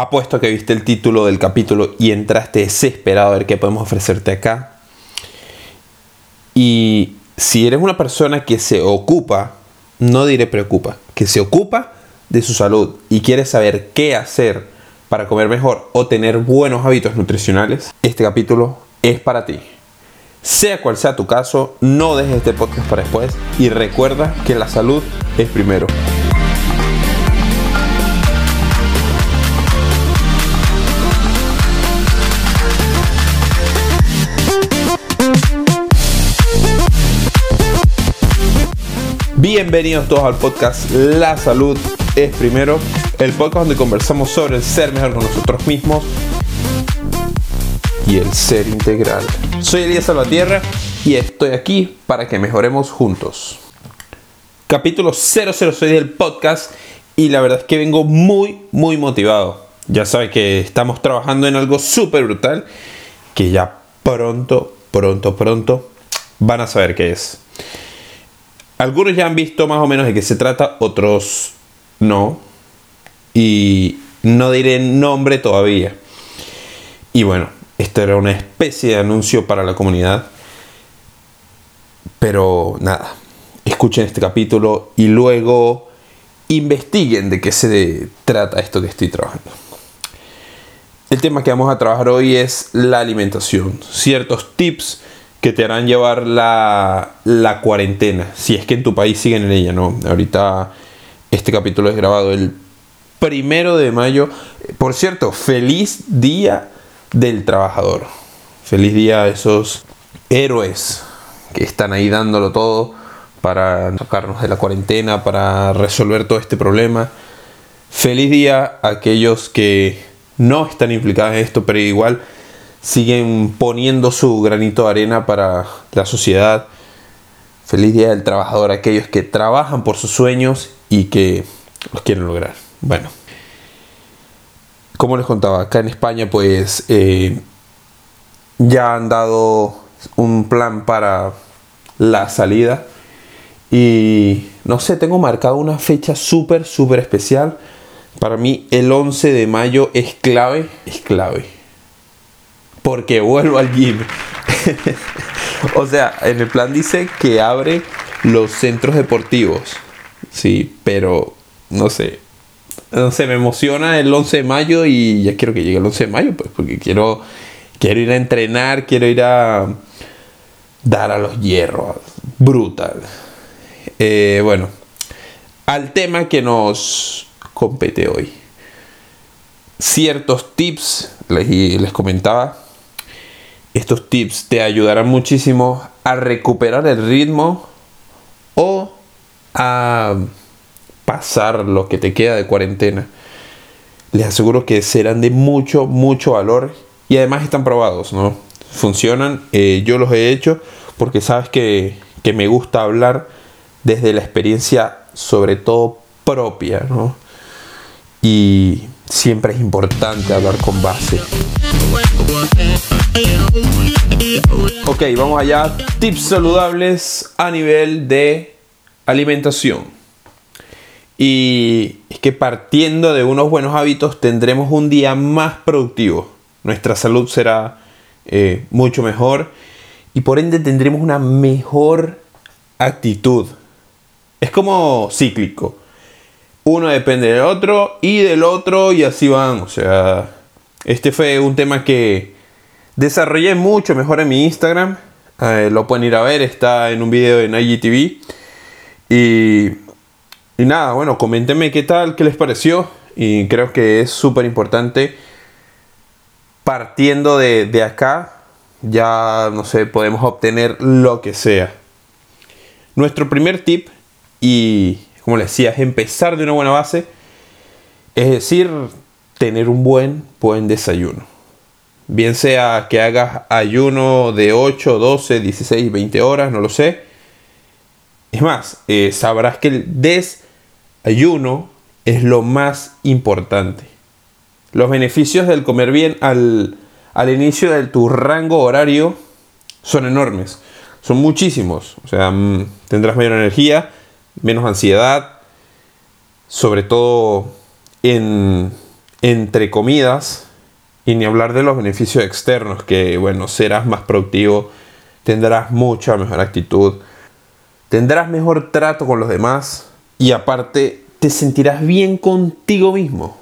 Apuesto que viste el título del capítulo y entraste desesperado a ver qué podemos ofrecerte acá. Y si eres una persona que se ocupa, no diré preocupa, que se ocupa de su salud y quieres saber qué hacer para comer mejor o tener buenos hábitos nutricionales, este capítulo es para ti. Sea cual sea tu caso, no dejes este podcast para después y recuerda que la salud es primero. Bienvenidos todos al podcast La Salud es Primero, el podcast donde conversamos sobre el ser mejor con nosotros mismos y el ser integral. Soy Elías Salvatierra y estoy aquí para que mejoremos juntos. Capítulo 006 del podcast y la verdad es que vengo muy, muy motivado. Ya sabes que estamos trabajando en algo súper brutal que ya pronto, pronto, pronto van a saber qué es. Algunos ya han visto más o menos de qué se trata, otros no. Y no diré nombre todavía. Y bueno, esto era una especie de anuncio para la comunidad. Pero nada, escuchen este capítulo y luego investiguen de qué se trata esto que estoy trabajando. El tema que vamos a trabajar hoy es la alimentación, ciertos tips que te harán llevar la, la, cuarentena, si es que en tu país siguen en ella, ¿no? Ahorita este capítulo es grabado el primero de mayo. Por cierto, feliz día del trabajador. Feliz día a esos héroes que están ahí dándolo todo para sacarnos de la cuarentena, para resolver todo este problema. Feliz día a aquellos que no están implicados en esto, pero igual siguen poniendo su granito de arena para la sociedad. Feliz Día del Trabajador, aquellos que trabajan por sus sueños y que los quieren lograr. Bueno, como les contaba, acá en España pues eh, ya han dado un plan para la salida y no sé, tengo marcado una fecha súper, súper especial. Para mí el 11 de mayo es clave, es clave porque vuelvo al gym. o sea, en el plan dice que abre los centros deportivos. Sí, pero no sé. No sé, me emociona el 11 de mayo y ya quiero que llegue el 11 de mayo, pues, porque quiero, quiero ir a entrenar, quiero ir a dar a los hierros. Brutal. Eh, bueno, al tema que nos compete hoy. Ciertos tips, les, les comentaba, estos tips te ayudarán muchísimo a recuperar el ritmo o a pasar lo que te queda de cuarentena. Les aseguro que serán de mucho, mucho valor y además están probados, ¿no? Funcionan, eh, yo los he hecho porque sabes que, que me gusta hablar desde la experiencia sobre todo propia, ¿no? Y siempre es importante hablar con base. Ok, vamos allá. Tips saludables a nivel de alimentación. Y es que partiendo de unos buenos hábitos tendremos un día más productivo. Nuestra salud será eh, mucho mejor y por ende tendremos una mejor actitud. Es como cíclico. Uno depende del otro y del otro y así van. O sea, este fue un tema que desarrollé mucho mejor en mi Instagram. Eh, lo pueden ir a ver, está en un video en IGTV. Y, y nada, bueno, coméntenme qué tal, qué les pareció. Y creo que es súper importante. Partiendo de, de acá, ya no sé, podemos obtener lo que sea. Nuestro primer tip, y como les decía, es empezar de una buena base. Es decir, tener un buen, buen desayuno. Bien sea que hagas ayuno de 8, 12, 16, 20 horas, no lo sé. Es más, eh, sabrás que el desayuno es lo más importante. Los beneficios del comer bien al, al inicio de tu rango horario son enormes. Son muchísimos. O sea, mm, tendrás mayor energía, menos ansiedad, sobre todo en entre comidas y ni hablar de los beneficios externos, que bueno, serás más productivo, tendrás mucha mejor actitud, tendrás mejor trato con los demás y aparte te sentirás bien contigo mismo.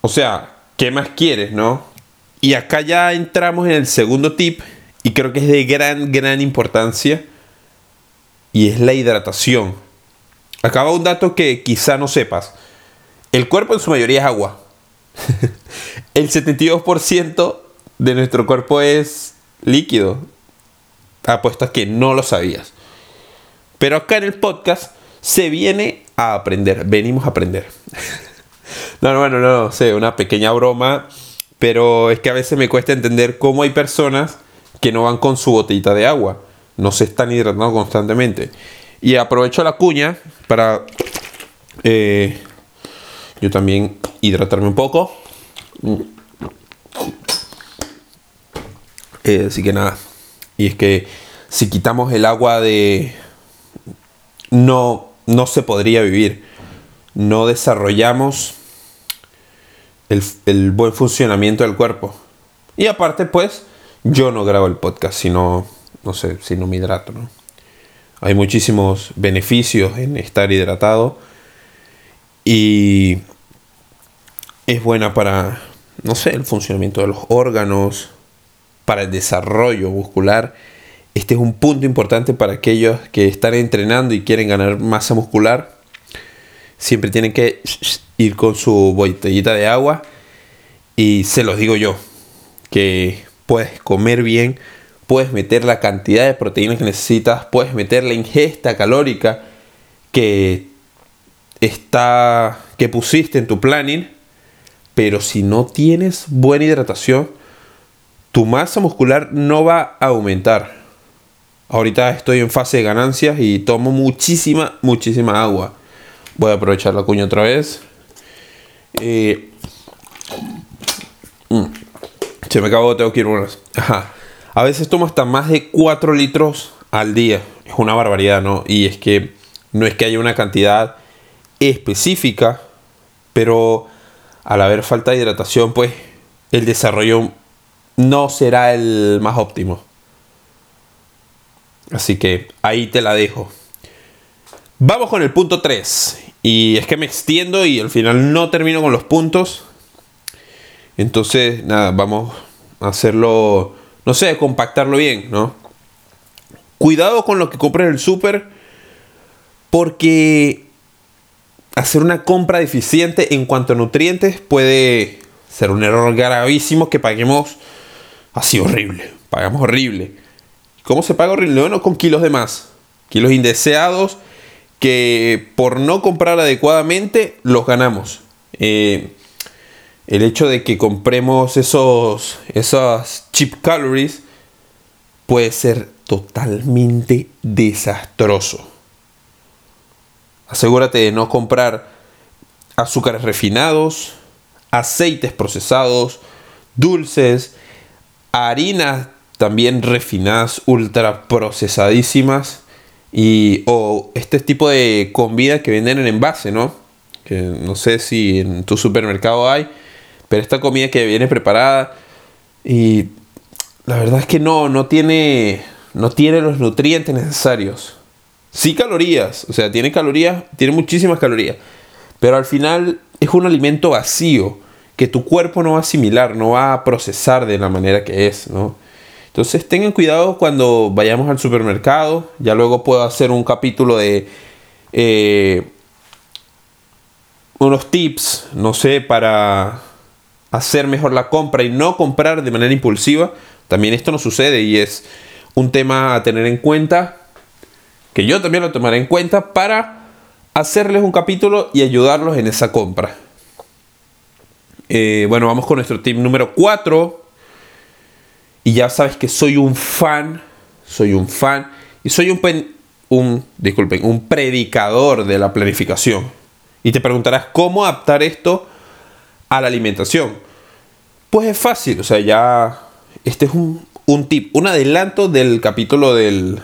O sea, ¿qué más quieres, no? Y acá ya entramos en el segundo tip y creo que es de gran, gran importancia y es la hidratación. Acaba un dato que quizá no sepas. El cuerpo en su mayoría es agua. el 72% de nuestro cuerpo es líquido. Apuesto a que no lo sabías. Pero acá en el podcast se viene a aprender. Venimos a aprender. no, no, no, no sé, una pequeña broma. Pero es que a veces me cuesta entender cómo hay personas que no van con su botellita de agua. No se están hidratando constantemente. Y aprovecho la cuña para eh, yo también hidratarme un poco. Eh, así que nada. Y es que si quitamos el agua de... No, no se podría vivir. No desarrollamos el, el buen funcionamiento del cuerpo. Y aparte, pues, yo no grabo el podcast si no, no sé, si no me hidrato. Hay muchísimos beneficios en estar hidratado y es buena para, no sé, el funcionamiento de los órganos, para el desarrollo muscular. Este es un punto importante para aquellos que están entrenando y quieren ganar masa muscular. Siempre tienen que ir con su botellita de agua. Y se los digo yo, que puedes comer bien puedes meter la cantidad de proteínas que necesitas, puedes meter la ingesta calórica que está que pusiste en tu planning, pero si no tienes buena hidratación, tu masa muscular no va a aumentar. Ahorita estoy en fase de ganancias y tomo muchísima, muchísima agua. Voy a aprovechar la cuña otra vez. Eh, mm, se me acabó, tengo que ir unas. Ajá. A veces tomo hasta más de 4 litros al día. Es una barbaridad, ¿no? Y es que no es que haya una cantidad específica, pero al haber falta de hidratación, pues el desarrollo no será el más óptimo. Así que ahí te la dejo. Vamos con el punto 3. Y es que me extiendo y al final no termino con los puntos. Entonces, nada, vamos a hacerlo no sé, compactarlo bien, ¿no? Cuidado con lo que compres en el súper porque hacer una compra deficiente en cuanto a nutrientes puede ser un error gravísimo que paguemos así horrible, pagamos horrible. ¿Cómo se paga horrible? Bueno, con kilos de más, kilos indeseados que por no comprar adecuadamente los ganamos. Eh, el hecho de que compremos esos, esas cheap calories puede ser totalmente desastroso. Asegúrate de no comprar azúcares refinados, aceites procesados, dulces, harinas también refinadas, ultra procesadísimas y o este tipo de comida que venden en envase, ¿no? Que no sé si en tu supermercado hay, pero esta comida que viene preparada y la verdad es que no, no tiene, no tiene los nutrientes necesarios. Sí calorías, o sea, tiene calorías, tiene muchísimas calorías, pero al final es un alimento vacío que tu cuerpo no va a asimilar, no va a procesar de la manera que es, ¿no? Entonces tengan cuidado cuando vayamos al supermercado. Ya luego puedo hacer un capítulo de eh, unos tips, no sé, para hacer mejor la compra y no comprar de manera impulsiva, también esto no sucede y es un tema a tener en cuenta, que yo también lo tomaré en cuenta para hacerles un capítulo y ayudarlos en esa compra. Eh, bueno, vamos con nuestro tip número 4. Y ya sabes que soy un fan, soy un fan y soy un, un, disculpen, un predicador de la planificación. Y te preguntarás cómo adaptar esto a la alimentación? Pues es fácil, o sea, ya este es un, un tip, un adelanto del capítulo del,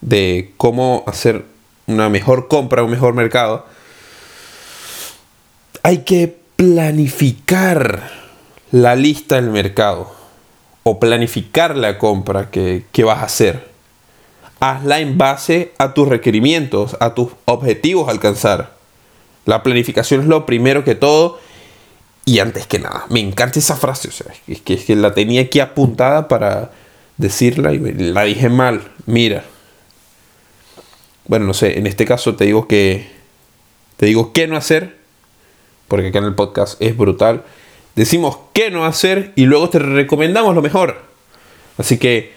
de cómo hacer una mejor compra, un mejor mercado. Hay que planificar la lista del mercado o planificar la compra que, que vas a hacer. Hazla en base a tus requerimientos, a tus objetivos alcanzar. La planificación es lo primero que todo. Y antes que nada, me encanta esa frase. O sea, es que la tenía aquí apuntada para decirla y la dije mal. Mira. Bueno, no sé, en este caso te digo que. Te digo qué no hacer. Porque acá en el podcast es brutal. Decimos qué no hacer y luego te recomendamos lo mejor. Así que.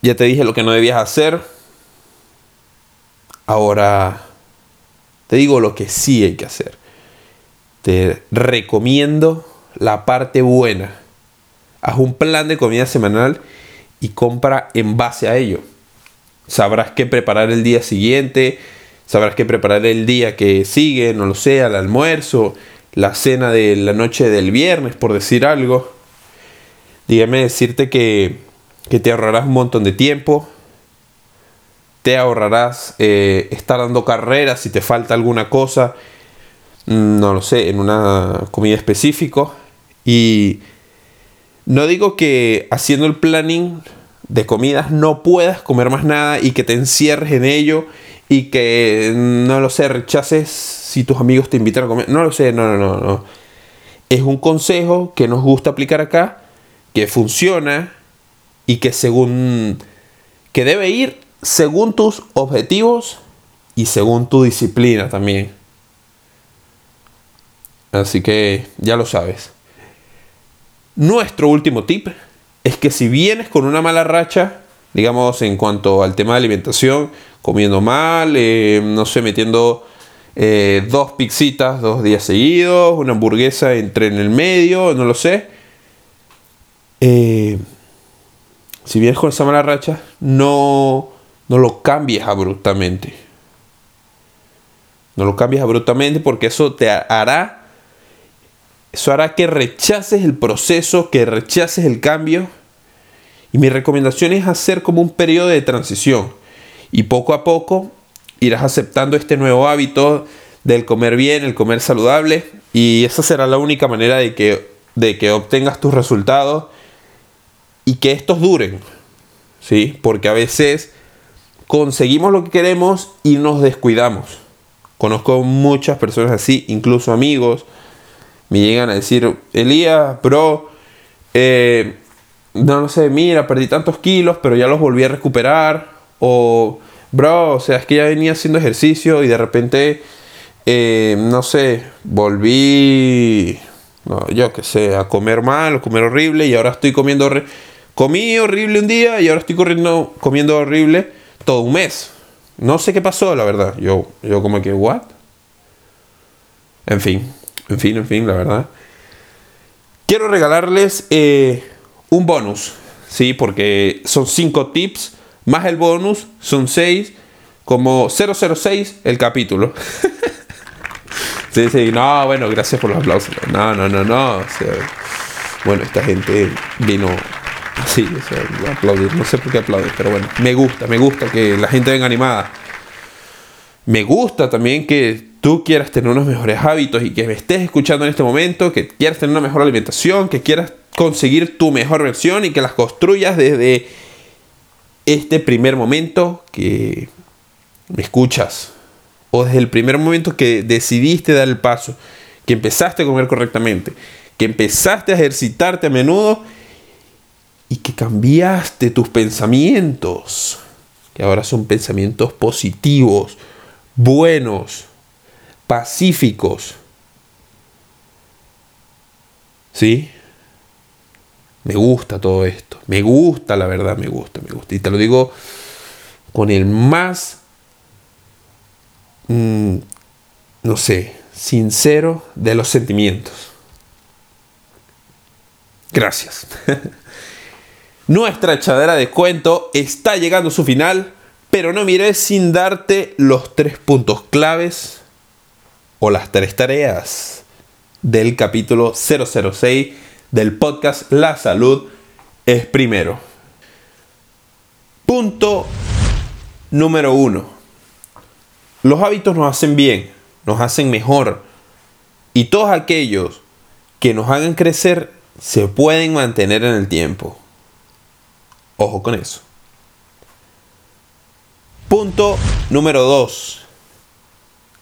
Ya te dije lo que no debías hacer. Ahora. Te digo lo que sí hay que hacer. Te recomiendo la parte buena. Haz un plan de comida semanal y compra en base a ello. Sabrás qué preparar el día siguiente, sabrás qué preparar el día que sigue, no lo sé, al almuerzo, la cena de la noche del viernes, por decir algo. Dígame decirte que, que te ahorrarás un montón de tiempo, te ahorrarás eh, estar dando carreras si te falta alguna cosa, mm, no lo sé, en una comida específica. Y no digo que haciendo el planning de comidas no puedas comer más nada y que te encierres en ello y que no lo sé, rechaces si tus amigos te invitan a comer. No lo sé, no, no, no, no. Es un consejo que nos gusta aplicar acá, que funciona y que según que debe ir según tus objetivos y según tu disciplina también. Así que ya lo sabes. Nuestro último tip es que si vienes con una mala racha, digamos en cuanto al tema de alimentación, comiendo mal, eh, no sé, metiendo eh, dos pixitas dos días seguidos, una hamburguesa entre en el medio, no lo sé. Eh, si vienes con esa mala racha, no no lo cambies abruptamente. No lo cambies abruptamente porque eso te hará, eso hará que rechaces el proceso, que rechaces el cambio. Y mi recomendación es hacer como un periodo de transición. Y poco a poco irás aceptando este nuevo hábito del comer bien, el comer saludable. Y esa será la única manera de que, de que obtengas tus resultados y que estos duren. ¿Sí? Porque a veces conseguimos lo que queremos y nos descuidamos. Conozco muchas personas así, incluso amigos, me llegan a decir, Elías, bro, eh, no, no sé, mira, perdí tantos kilos, pero ya los volví a recuperar. O, bro, o sea, es que ya venía haciendo ejercicio y de repente, eh, no sé, volví, no, yo qué sé, a comer mal, a comer horrible y ahora estoy comiendo, comí horrible un día y ahora estoy corriendo, comiendo horrible todo un mes. No sé qué pasó, la verdad. Yo, yo como que, ¿what? En fin, en fin, en fin, la verdad. Quiero regalarles eh, un bonus, ¿sí? Porque son cinco tips, más el bonus, son seis, como 006 el capítulo. sí, sí, no, bueno, gracias por los aplausos. No, no, no, no. bueno, esta gente vino Sí, o aplaudir. No sé por qué aplaudir, pero bueno, me gusta, me gusta que la gente venga animada. Me gusta también que tú quieras tener unos mejores hábitos y que me estés escuchando en este momento, que quieras tener una mejor alimentación, que quieras conseguir tu mejor versión y que las construyas desde este primer momento que me escuchas o desde el primer momento que decidiste dar el paso, que empezaste a comer correctamente, que empezaste a ejercitarte a menudo y que cambiaste tus pensamientos, que ahora son pensamientos positivos, buenos, pacíficos. ¿Sí? Me gusta todo esto, me gusta la verdad, me gusta, me gusta. Y te lo digo con el más, mm, no sé, sincero de los sentimientos. Gracias. Nuestra echadera de cuento está llegando a su final, pero no miré sin darte los tres puntos claves o las tres tareas del capítulo 006 del podcast La salud es primero. Punto número uno. Los hábitos nos hacen bien, nos hacen mejor, Y todos aquellos que nos hagan crecer se pueden mantener en el tiempo. Ojo con eso. Punto número 2.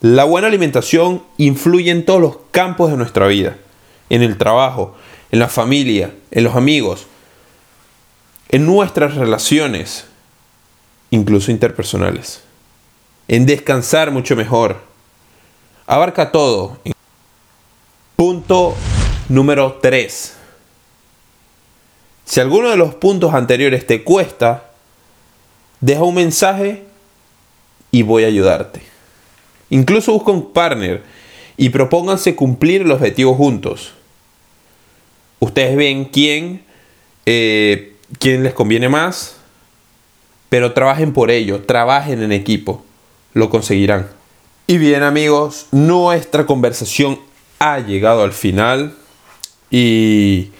La buena alimentación influye en todos los campos de nuestra vida. En el trabajo, en la familia, en los amigos, en nuestras relaciones, incluso interpersonales. En descansar mucho mejor. Abarca todo. Punto número 3. Si alguno de los puntos anteriores te cuesta, deja un mensaje y voy a ayudarte. Incluso busca un partner y propónganse cumplir el objetivo juntos. Ustedes ven quién, eh, quién les conviene más, pero trabajen por ello, trabajen en equipo, lo conseguirán. Y bien amigos, nuestra conversación ha llegado al final y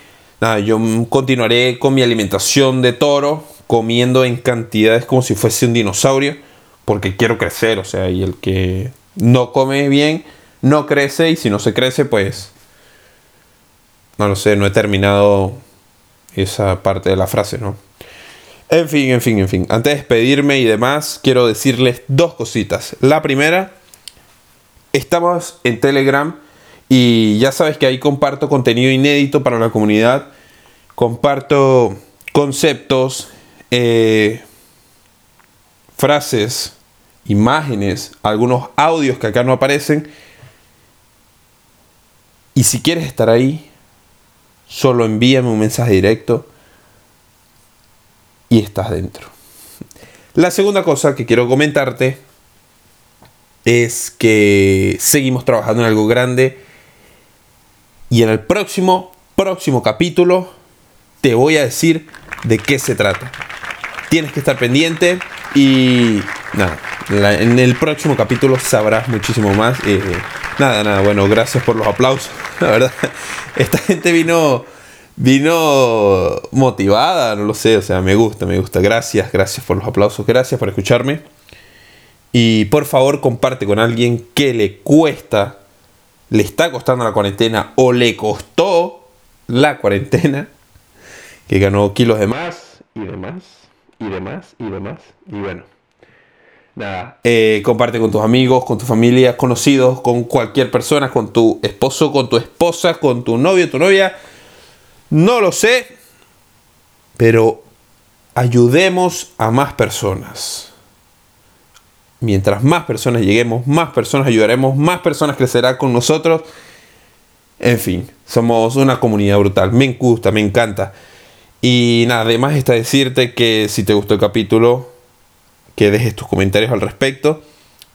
nada, yo continuaré con mi alimentación de toro, comiendo en cantidades como si fuese un dinosaurio, porque quiero crecer, o sea, y el que no come bien, no crece y si no se crece, pues... No lo sé, no he terminado esa parte de la frase, ¿no? En fin, en fin, en fin. Antes de despedirme y demás, quiero decirles dos cositas. La primera, estamos en Telegram y ya sabes que ahí comparto contenido inédito para la comunidad. Comparto conceptos, eh, frases, imágenes, algunos audios que acá no aparecen. Y si quieres estar ahí, solo envíame un mensaje directo y estás dentro. La segunda cosa que quiero comentarte es que seguimos trabajando en algo grande y en el próximo, próximo capítulo te voy a decir de qué se trata. Tienes que estar pendiente y nada, en el próximo capítulo sabrás muchísimo más. Eh, nada, nada, bueno, gracias por los aplausos. La verdad, esta gente vino, vino motivada, no lo sé, o sea, me gusta, me gusta. Gracias, gracias por los aplausos, gracias por escucharme. Y por favor comparte con alguien que le cuesta, le está costando la cuarentena o le costó la cuarentena, que ganó kilos de más y demás, y demás, y demás. Y bueno. Nada, eh, comparte con tus amigos, con tu familia, conocidos, con cualquier persona, con tu esposo, con tu esposa, con tu novio, tu novia. No lo sé, pero ayudemos a más personas. Mientras más personas lleguemos, más personas ayudaremos, más personas crecerán con nosotros. En fin, somos una comunidad brutal. Me gusta, me encanta. Y nada, además está decirte que si te gustó el capítulo, que dejes tus comentarios al respecto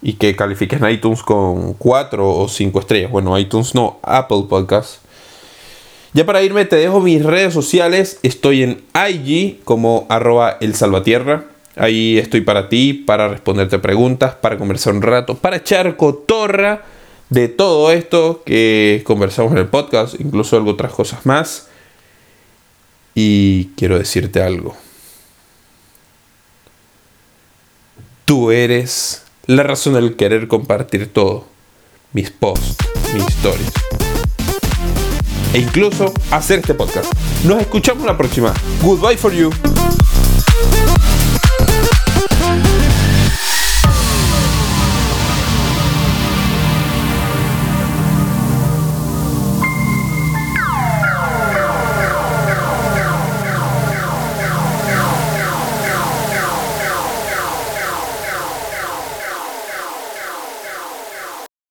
y que califiques en iTunes con 4 o 5 estrellas. Bueno, iTunes no, Apple Podcast. Ya para irme te dejo mis redes sociales. Estoy en IG como arroba el salvatierra. Ahí estoy para ti, para responderte preguntas, para conversar un rato, para echar cotorra de todo esto que conversamos en el podcast, incluso algo otras cosas más. Y quiero decirte algo. Tú eres la razón del querer compartir todo. Mis posts, mis stories. E incluso hacer este podcast. Nos escuchamos la próxima. Goodbye for you.